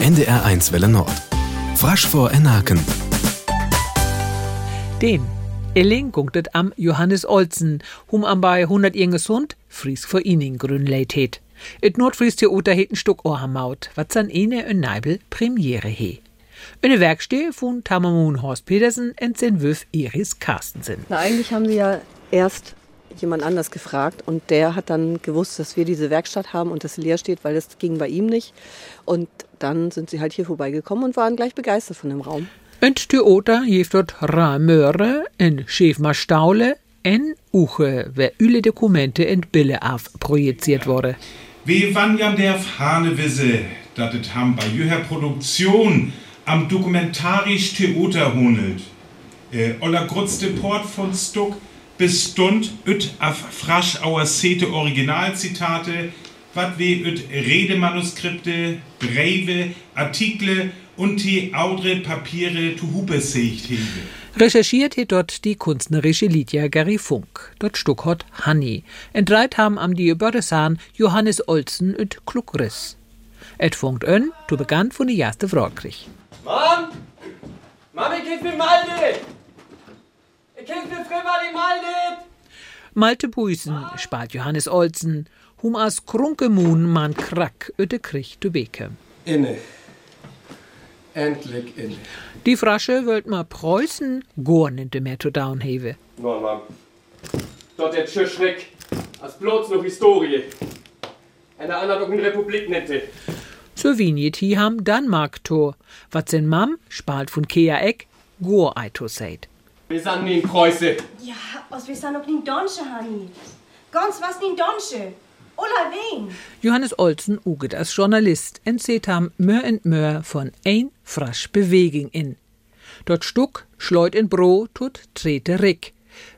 NDR1 Welle Nord. Frasch vor Enaken. Den Elling gunktet am Johannes Olsen, hum am bei 100 Jahren gesund, fries vor ihnen grünleit het. Et Nordfries Theater het ein Stück Ohrhamaut, wat san eine en Neibel Premiere he. Eine Werkstätte von Tamamun Horst Petersen und sein Wöf Iris Carstensen. Na, eigentlich haben sie ja erst jemand anders gefragt und der hat dann gewusst, dass wir diese Werkstatt haben und das leer steht, weil das ging bei ihm nicht. Und dann sind sie halt hier vorbeigekommen und waren gleich begeistert von dem Raum. Und Theater heeft dort Ramöre en Schäfmer Staule en Uche, wer üle Dokumente en Bille auf projiziert wurde. Wie wann jam der Fahne wisse, dat et ham bei jüher Produktion am dokumentarisch Theater honelt. Äh, Oller Grutz de Port von Stuck bis Stund üt af frasch auer Sete Originalzitate, wat we üt Redemanuskripte, Breve, Artikel und die audre Papiere zu Hupe secht hebe. Recherchiert he dort die kunstnerische Lydia Gary Funk. Dort stuckhot Hanni. Entreit haben am die Bördesan Johannes Olsen und Klugriss. Et funkt ön, du begann von die erste. Mom! Mom, ich hilf mir Malde! Ich Malte Buisen, spart Johannes Olsen, hum as Krunkemun man krack öte Krieg du Beke. Inne. Endlich inne. Die Frasche wollt ma Preußen gorn in de mehr zu downhave. Nur, Mom. Dort der Tschüschreck. Als bloß noch Historie. Eine analogen Republik nette. So winjet hi ham Danmark to, wat sen Mam, spalt von Kea Eck, gor eito seid. Wir sind in Preuße. Ja, als wir sind noch nicht Donsche, Hani. Ganz was nicht Donsche. Ola wen? Johannes Olsen uget als Journalist en seht ham mör und mör von ein frasch Beweging in. Dort Stuck, schleut in Bro, tut trete Rick.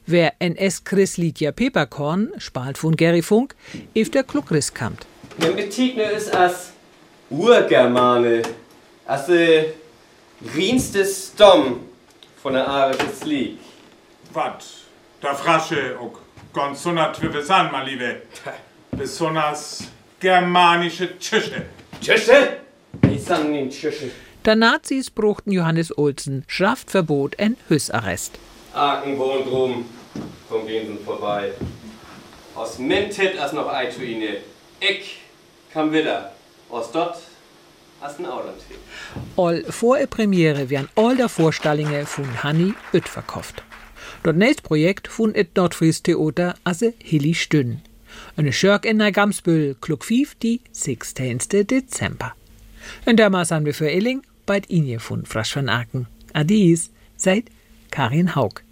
Wer NS Chris Lydia Peperkorn, spalt von Gary Funk, if der Klugriss kamt. Man bezeichnet es als Urgermane. Als äh, rienstes Dom von der Arisches League. Wat? Da Frasche auch ganz so san, mein Liebe. Besonders germanische Tschüsche. Tschüsche? Die sind in Tschüsche. Da Nazis bruchten Johannes Olsen Schraftverbot en Hüssarrest. Aachen wohnt drum. Vom gehen sie vorbei. Aus Mentet als noch ei zu ihnen. Ich kam wieder. Aus dort ein. All vor der Premiere werden all der Vorstallinge von Hanni verkauft. Dort nächst Projekt von et Nordfries Theater asse Hilly Stünn. Eine Schörk in der Gamsbüll, klug 5, die 16. Dezember. Und damals haben wir für Elling bald Inje von Frasch von Aken. Adies, seid Karin Haug.